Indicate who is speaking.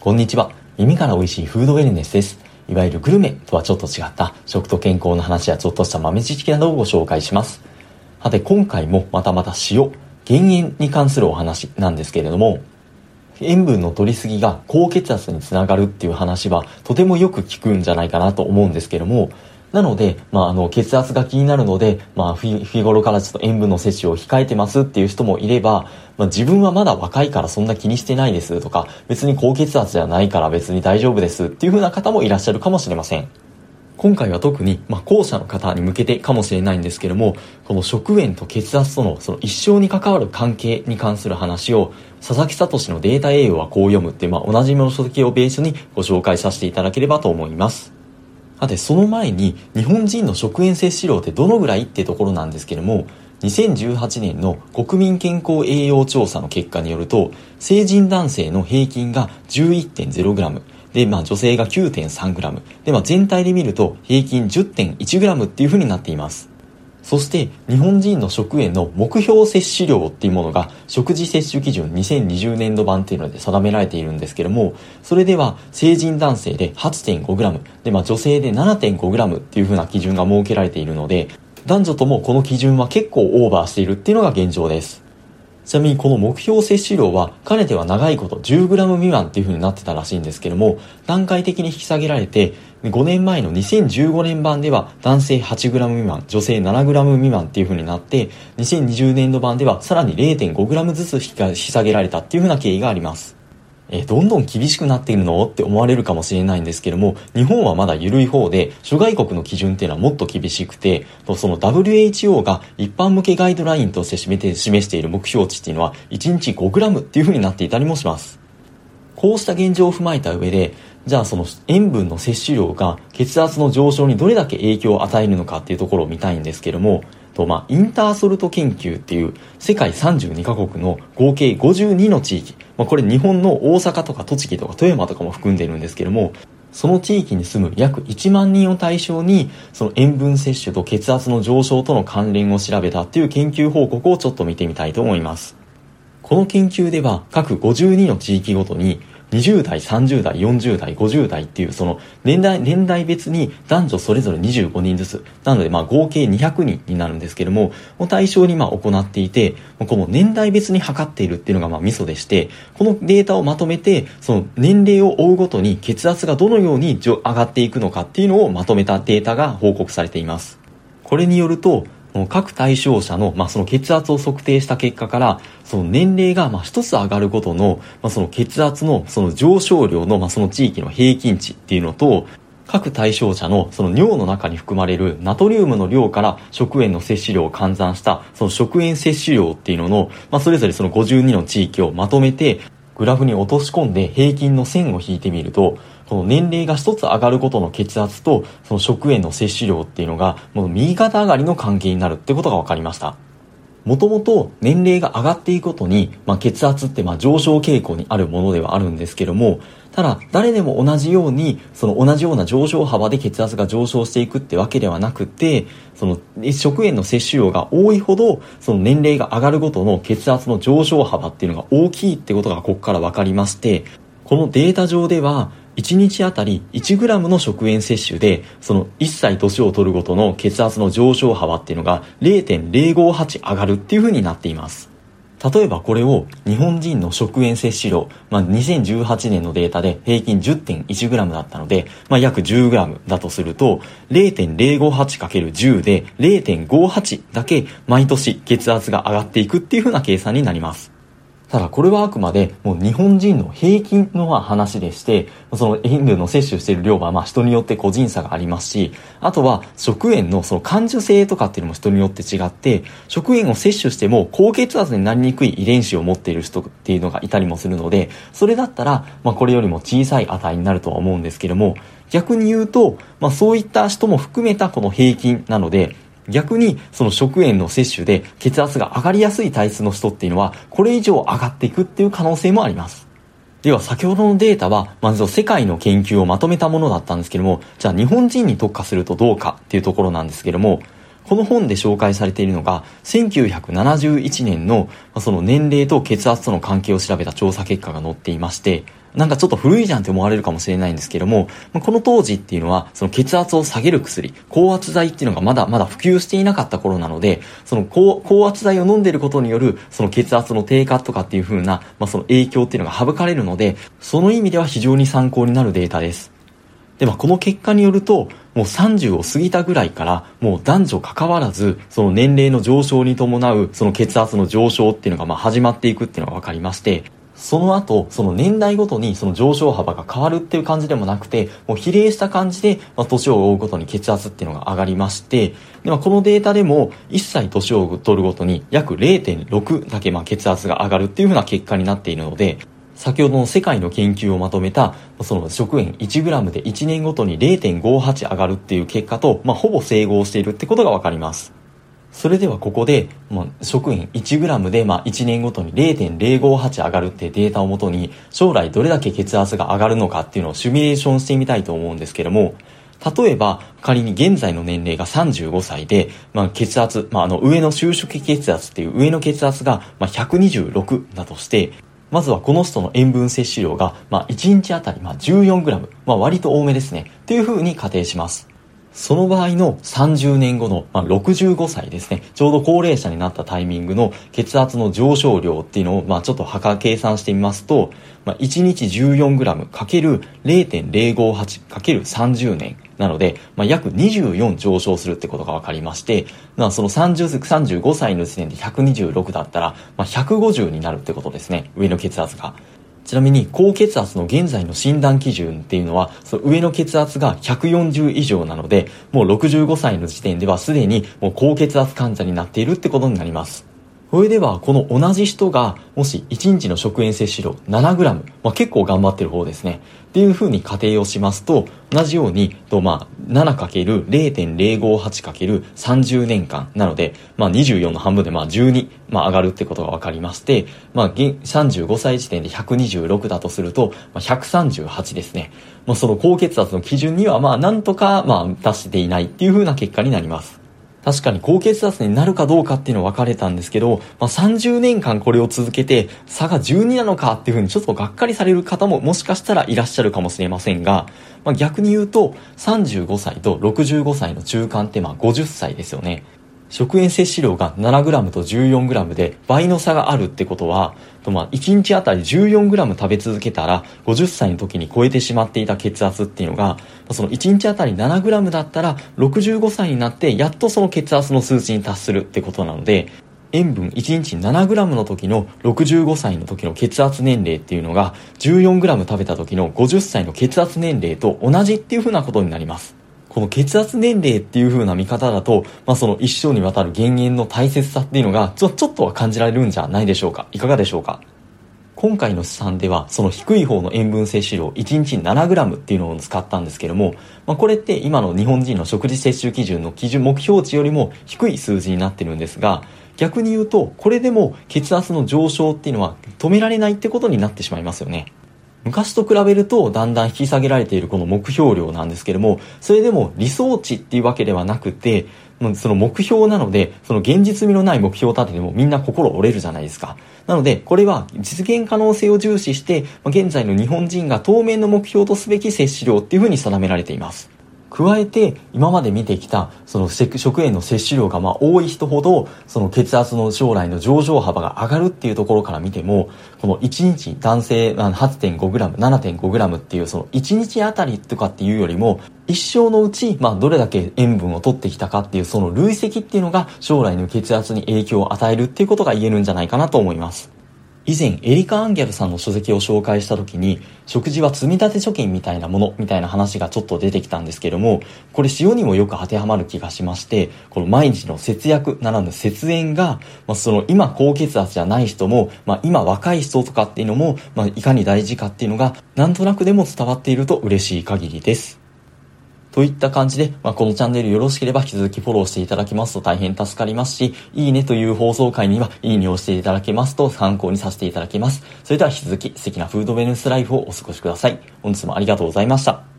Speaker 1: こんにちは。耳から美味しいフードウェルネスです。いわゆるグルメとはちょっと違った食と健康の話やちょっとした豆知識などをご紹介します。さて、今回もまたまた塩、減塩に関するお話なんですけれども、塩分の取りすぎが高血圧につながるっていう話はとてもよく聞くんじゃないかなと思うんですけども、なので、まあ、あの、血圧が気になるので、まあ、日頃からちょっと塩分の摂取を控えてますっていう人もいれば、まあ、自分はまだ若いからそんな気にしてないですとか、別に高血圧じゃないから別に大丈夫ですっていう風な方もいらっしゃるかもしれません。今回は特に、まあ、後者の方に向けてかもしれないんですけども、この食塩と血圧とのその一生に関わる関係に関する話を、佐々木聡のデータ栄養はこう読むって、まあ、同じもの書籍をベースにご紹介させていただければと思います。さて、その前に日本人の食塩摂取量ってどのぐらいってところなんですけれども、2018年の国民健康栄養調査の結果によると、成人男性の平均が 11.0g、で、まあ女性が 9.3g、で、まあ全体で見ると平均 10.1g っていうふうになっています。そして日本人の食塩の目標摂取量っていうものが食事摂取基準2020年度版っていうので定められているんですけども、それでは成人男性で 8.5g、で、まあ女性で 7.5g っていう風な基準が設けられているので、男女ともこの基準は結構オーバーしているっていうのが現状です。ちなみにこの目標摂取量はかねては長いこと 10g 未満っていう風になってたらしいんですけども段階的に引き下げられて5年前の2015年版では男性 8g 未満女性 7g 未満っていう風になって2020年度版ではさらに 0.5g ずつ引き下げられたっていう風な経緯があります。えどんどん厳しくなっているの？って思われるかもしれないんですけども、日本はまだ緩い方で、諸外国の基準っていうのはもっと厳しくて、その WHO が一般向けガイドラインとして示している目標値っていうのは、1日 5g っていう風になっていたりもします。こうした現状を踏まえた上で、じゃあその塩分の摂取量が血圧の上昇にどれだけ影響を与えるのかっていうところを見たいんですけども、と、まあ、インターソルト研究っていう世界32カ国の合計52の地域、まあ、これ日本の大阪とか栃木とか富山とかも含んでいるんですけども、その地域に住む約1万人を対象に、その塩分摂取と血圧の上昇との関連を調べたっていう研究報告をちょっと見てみたいと思います。この研究では各52の地域ごとに20代、30代、40代、50代っていうその年代、年代別に男女それぞれ25人ずつ、なのでまあ合計200人になるんですけども、対象にまあ行っていて、この年代別に測っているっていうのがまあミソでして、このデータをまとめて、その年齢を追うごとに血圧がどのように上がっていくのかっていうのをまとめたデータが報告されています。これによると、各対象者の、まあ、その血圧を測定した結果から、その年齢が、まあ、一つ上がることの、まあ、その血圧の、その上昇量の、まあ、その地域の平均値っていうのと、各対象者のその尿の中に含まれるナトリウムの量から食塩の摂取量を換算したその食塩摂取量っていうのの、まあ、それぞれその52の地域をまとめてグラフに落とし込んで平均の線を引いてみるとこの年齢が一つ上がることの血圧と、その食塩の摂取量っていうのが、もう右肩上がりの関係になるってことが分かりました。もともと年齢が上がっていくことに、まあ、血圧ってまあ上昇傾向にあるものではあるんですけども、ただ誰でも同じように、その同じような上昇幅で血圧が上昇していくってわけではなくて、その食塩の摂取量が多いほど、その年齢が上がるごとの血圧の上昇幅っていうのが大きいってことがここから分かりまして、このデータ上では、1日あたり 1g の食塩摂取で、その1歳年を取るごとの血圧の上昇幅っていうのが0.058上がるっていう風になっています。例えばこれを日本人の食塩摂取量、まあ、2018年のデータで平均 10.1g だったので、まあ、約 10g だとすると 0.058×10 で0.58だけ毎年血圧が上がっていくっていう風な計算になります。ただこれはあくまでもう日本人の平均の話でして、その塩分の摂取している量はまあ人によって個人差がありますし、あとは食塩のその感受性とかっていうのも人によって違って、食塩を摂取しても高血圧になりにくい遺伝子を持っている人っていうのがいたりもするので、それだったら、まあこれよりも小さい値になるとは思うんですけども、逆に言うと、まあそういった人も含めたこの平均なので、逆にその食塩の摂取で血圧が上がりやすい体質の人っていうのはこれ以上上がっていくっていう可能性もあります。では先ほどのデータはまず世界の研究をまとめたものだったんですけどもじゃあ日本人に特化するとどうかっていうところなんですけどもこの本で紹介されているのが1971年のその年齢と血圧との関係を調べた調査結果が載っていましてなんかちょっと古いじゃんって思われるかもしれないんですけども、この当時っていうのは、その血圧を下げる薬、高圧剤っていうのがまだまだ普及していなかった頃なので、その高高圧剤を飲んでることによる、その血圧の低下とかっていう風な、まあ、その影響っていうのが省かれるので、その意味では非常に参考になるデータです。で、まあ、この結果によると、もう30を過ぎたぐらいから、もう男女関わらず、その年齢の上昇に伴う、その血圧の上昇っていうのが、ま、始まっていくっていうのが分かりまして、その後、その年代ごとにその上昇幅が変わるっていう感じでもなくて、もう比例した感じで、まあ、年を追うごとに血圧っていうのが上がりまして、で、まあ、このデータでも、1歳年を取るごとに約0.6だけまあ血圧が上がるっていうふうな結果になっているので、先ほどの世界の研究をまとめた、その食塩 1g で1年ごとに0.58上がるっていう結果と、まあ、ほぼ整合しているってことがわかります。それではここで、まあ、食塩 1g で、まあ、1年ごとに0.058上がるってデータをもとに、将来どれだけ血圧が上がるのかっていうのをシミュレーションしてみたいと思うんですけども、例えば、仮に現在の年齢が35歳で、まあ、血圧、まあ、あの、上の収縮血圧っていう上の血圧が、ま、126だとして、まずはこの人の塩分摂取量が、まあ、1日あたり、ま、14g、まあ、割と多めですね。っていう風に仮定します。その場合の30年後の、まあ、65歳ですね。ちょうど高齢者になったタイミングの血圧の上昇量っていうのを、まあ、ちょっと計算してみますと、まあ、1日 14g×0.058×30 年なので、まあ、約24上昇するってことが分かりまして、まあ、その30、35歳の時点で126だったら、まあ、150になるってことですね。上の血圧が。ちなみに高血圧の現在の診断基準っていうのは、その上の血圧が140以上なので、もう65歳の時点ではすでにもう高血圧患者になっているってことになります。それでは、この同じ人が、もし1日の食塩摂取量 7g、まあ、結構頑張ってる方ですね。っていう風に仮定をしますと、同じように、とまあ、7×0.058×30 年間なので、まあ、24の半分でまあ12、まあ、上がるってことが分かりまして、まあ、35歳時点で126だとすると、まあ、138ですね。まあ、その高血圧の基準には、まあ、なんとか、まあ、達していないっていう風な結果になります。確かに高血圧になるかどうかっていうのは分かれたんですけど、まあ、30年間これを続けて差が12なのかっていうふうにちょっとがっかりされる方ももしかしたらいらっしゃるかもしれませんが、まあ、逆に言うと35歳と65歳の中間ってまあ50歳ですよね。食塩摂取量が 7g と 14g で倍の差があるってことは、まあ1日あたり 14g 食べ続けたら50歳の時に超えてしまっていた血圧っていうのが、その1日あたり 7g だったら65歳になってやっとその血圧の数値に達するってことなので、塩分1日 7g の時の65歳の時の血圧年齢っていうのが 14g 食べた時の50歳の血圧年齢と同じっていうふうなことになります。この血圧年齢っていう風な見方だと、まあ、その一生にわたる減塩の大切さっていうのがちょ、ちょっとは感じられるんじゃないでしょうか。いかがでしょうか？今回の試算では、その低い方の塩分摂取量1日 7g っていうのを使ったんですけども、まあ、これって今の日本人の食事摂取基準の基準目標値よりも低い数字になってるんですが、逆に言うと、これでも血圧の上昇っていうのは止められないってことになってしまいますよね。昔と比べるとだんだん引き下げられているこの目標量なんですけれども、それでも理想値っていうわけではなくて、その目標なので、その現実味のない目標を立ててもみんな心折れるじゃないですか。なので、これは実現可能性を重視して、現在の日本人が当面の目標とすべき摂取量っていうふうに定められています。加えて今まで見てきたその食塩の摂取量がまあ多い人ほどその血圧の将来の上昇幅が上がるっていうところから見てもこの1日男性 8.5g、7.5g っていうその1日あたりとかっていうよりも一生のうちまあどれだけ塩分を取ってきたかっていうその累積っていうのが将来の血圧に影響を与えるっていうことが言えるんじゃないかなと思います。以前エリカ・アンギャルさんの書籍を紹介した時に食事は積立貯金みたいなものみたいな話がちょっと出てきたんですけどもこれ塩にもよく当てはまる気がしましてこの毎日の節約ならぬ節塩が、まあ、その今高血圧じゃない人も、まあ、今若い人とかっていうのも、まあ、いかに大事かっていうのがなんとなくでも伝わっていると嬉しい限りです。といった感じで、まあ、このチャンネルよろしければ引き続きフォローしていただきますと大変助かりますし、いいねという放送回にはいいねをしていただけますと参考にさせていただきます。それでは引き続き素敵なフードベネスライフをお過ごしください。本日もありがとうございました。